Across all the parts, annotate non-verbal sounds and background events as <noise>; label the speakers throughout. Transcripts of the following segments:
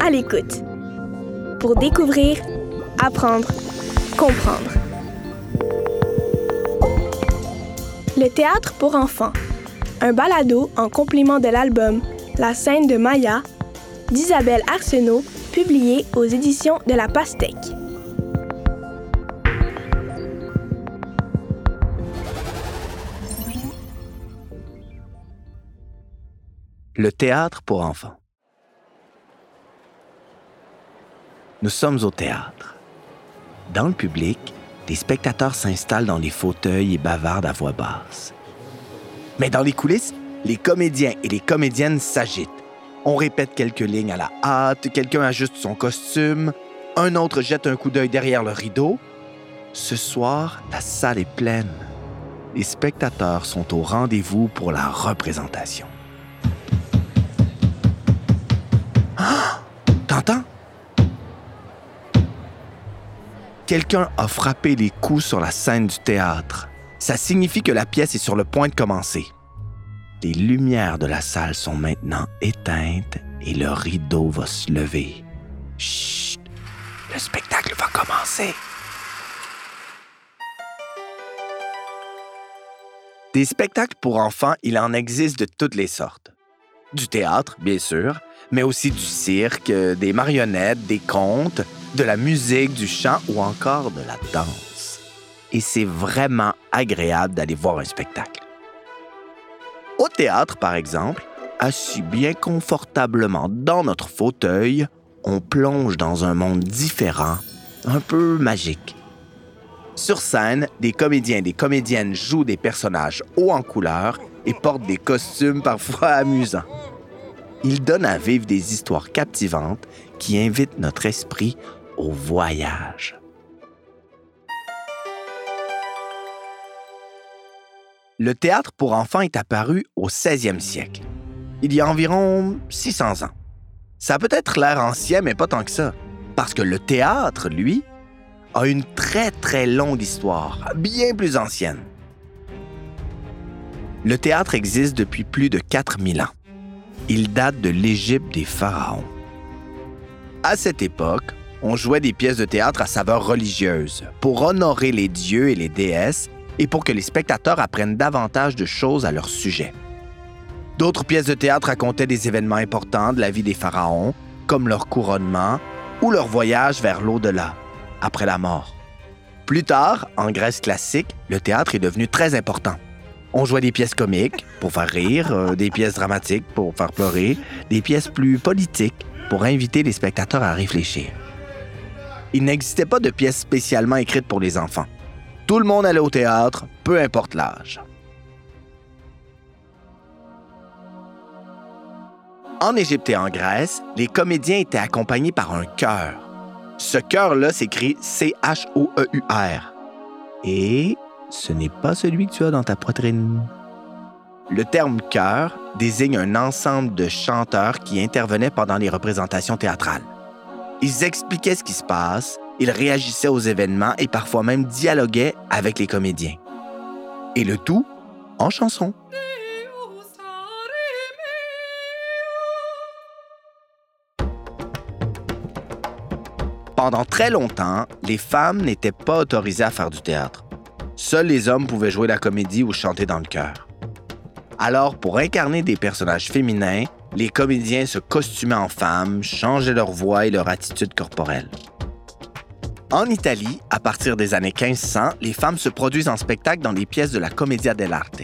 Speaker 1: À l'écoute. Pour découvrir, apprendre, comprendre. Le théâtre pour enfants. Un balado en complément de l'album La scène de Maya d'Isabelle Arsenault, publié aux éditions de La Pastèque.
Speaker 2: Le théâtre pour enfants. Nous sommes au théâtre. Dans le public, des spectateurs s'installent dans les fauteuils et bavardent à voix basse. Mais dans les coulisses, les comédiens et les comédiennes s'agitent. On répète quelques lignes à la hâte, quelqu'un ajuste son costume, un autre jette un coup d'œil derrière le rideau. Ce soir, la salle est pleine. Les spectateurs sont au rendez-vous pour la représentation. Quelqu'un a frappé les coups sur la scène du théâtre. Ça signifie que la pièce est sur le point de commencer. Les lumières de la salle sont maintenant éteintes et le rideau va se lever. Chut! Le spectacle va commencer. Des spectacles pour enfants, il en existe de toutes les sortes. Du théâtre, bien sûr, mais aussi du cirque, des marionnettes, des contes, de la musique, du chant ou encore de la danse. Et c'est vraiment agréable d'aller voir un spectacle. Au théâtre, par exemple, assis bien confortablement dans notre fauteuil, on plonge dans un monde différent, un peu magique. Sur scène, des comédiens et des comédiennes jouent des personnages hauts en couleur et portent des costumes parfois <laughs> amusants. Ils donnent à vivre des histoires captivantes qui invitent notre esprit au voyage. Le théâtre pour enfants est apparu au 16e siècle, il y a environ 600 ans. Ça peut-être l'air ancien, mais pas tant que ça, parce que le théâtre, lui, a une très très longue histoire, bien plus ancienne. Le théâtre existe depuis plus de 4000 ans. Il date de l'Égypte des pharaons. À cette époque, on jouait des pièces de théâtre à saveur religieuse pour honorer les dieux et les déesses et pour que les spectateurs apprennent davantage de choses à leur sujet. D'autres pièces de théâtre racontaient des événements importants de la vie des pharaons, comme leur couronnement ou leur voyage vers l'au-delà, après la mort. Plus tard, en Grèce classique, le théâtre est devenu très important. On jouait des pièces comiques pour faire rire, euh, des pièces dramatiques pour faire pleurer, des pièces plus politiques pour inviter les spectateurs à réfléchir. Il n'existait pas de pièces spécialement écrites pour les enfants. Tout le monde allait au théâtre, peu importe l'âge. En Égypte et en Grèce, les comédiens étaient accompagnés par un chœur. Ce chœur-là s'écrit C-H-O-E-U-R. Et ce n'est pas celui que tu as dans ta poitrine. Le terme chœur désigne un ensemble de chanteurs qui intervenaient pendant les représentations théâtrales. Ils expliquaient ce qui se passe, ils réagissaient aux événements et parfois même dialoguaient avec les comédiens. Et le tout en chanson. Pendant très longtemps, les femmes n'étaient pas autorisées à faire du théâtre. Seuls les hommes pouvaient jouer la comédie ou chanter dans le chœur. Alors, pour incarner des personnages féminins, les comédiens se costumaient en femmes, changeaient leur voix et leur attitude corporelle. En Italie, à partir des années 1500, les femmes se produisent en spectacle dans les pièces de la Commedia dell'arte.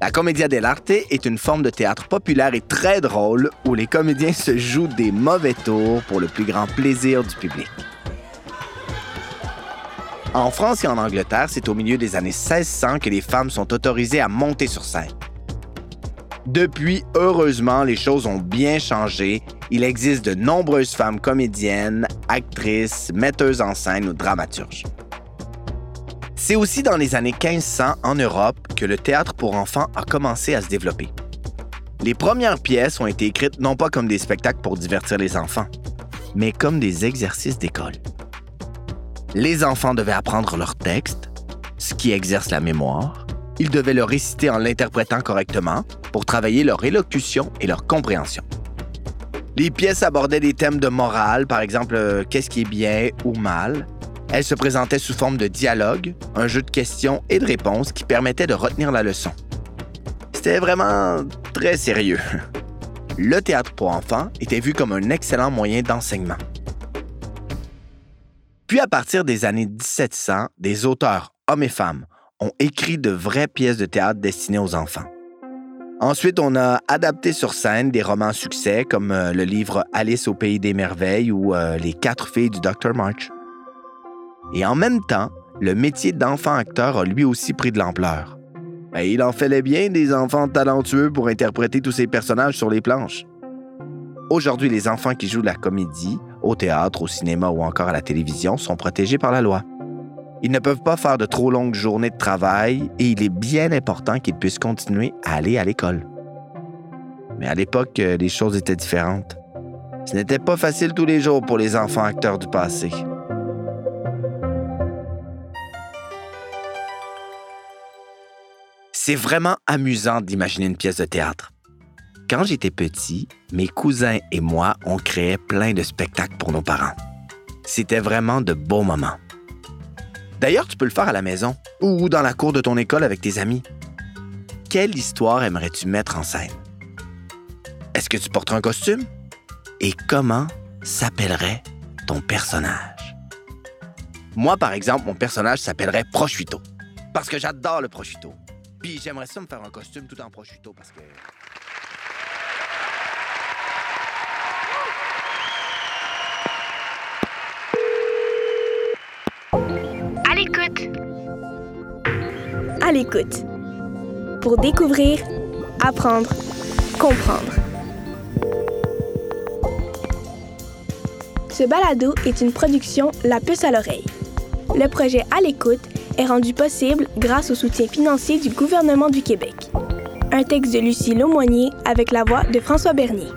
Speaker 2: La Commedia dell'arte est une forme de théâtre populaire et très drôle où les comédiens se jouent des mauvais tours pour le plus grand plaisir du public. En France et en Angleterre, c'est au milieu des années 1600 que les femmes sont autorisées à monter sur scène. Depuis, heureusement, les choses ont bien changé. Il existe de nombreuses femmes comédiennes, actrices, metteuses en scène ou dramaturges. C'est aussi dans les années 1500 en Europe que le théâtre pour enfants a commencé à se développer. Les premières pièces ont été écrites non pas comme des spectacles pour divertir les enfants, mais comme des exercices d'école. Les enfants devaient apprendre leur texte, ce qui exerce la mémoire. Ils devaient le réciter en l'interprétant correctement pour travailler leur élocution et leur compréhension. Les pièces abordaient des thèmes de morale, par exemple, euh, qu'est-ce qui est bien ou mal. Elles se présentaient sous forme de dialogue, un jeu de questions et de réponses qui permettait de retenir la leçon. C'était vraiment très sérieux. Le théâtre pour enfants était vu comme un excellent moyen d'enseignement. Puis à partir des années 1700, des auteurs, hommes et femmes, ont écrit de vraies pièces de théâtre destinées aux enfants. Ensuite, on a adapté sur scène des romans succès comme euh, le livre Alice au pays des merveilles ou euh, Les quatre filles du Dr. March. Et en même temps, le métier d'enfant acteur a lui aussi pris de l'ampleur. Et il en fallait bien des enfants talentueux pour interpréter tous ces personnages sur les planches. Aujourd'hui, les enfants qui jouent la comédie, au théâtre, au cinéma ou encore à la télévision sont protégés par la loi. Ils ne peuvent pas faire de trop longues journées de travail et il est bien important qu'ils puissent continuer à aller à l'école. Mais à l'époque, euh, les choses étaient différentes. Ce n'était pas facile tous les jours pour les enfants acteurs du passé. C'est vraiment amusant d'imaginer une pièce de théâtre. Quand j'étais petit, mes cousins et moi, on créait plein de spectacles pour nos parents. C'était vraiment de beaux moments. D'ailleurs, tu peux le faire à la maison ou dans la cour de ton école avec tes amis. Quelle histoire aimerais-tu mettre en scène? Est-ce que tu portes un costume? Et comment s'appellerait ton personnage? Moi, par exemple, mon personnage s'appellerait Prosciutto. Parce que j'adore le prosciutto. Puis j'aimerais ça me faire un costume tout en prosciutto parce que...
Speaker 1: à l'écoute. Pour découvrir, apprendre, comprendre. Ce balado est une production La Puce à l'oreille. Le projet À l'écoute est rendu possible grâce au soutien financier du gouvernement du Québec. Un texte de Lucie Lemoignier avec la voix de François Bernier.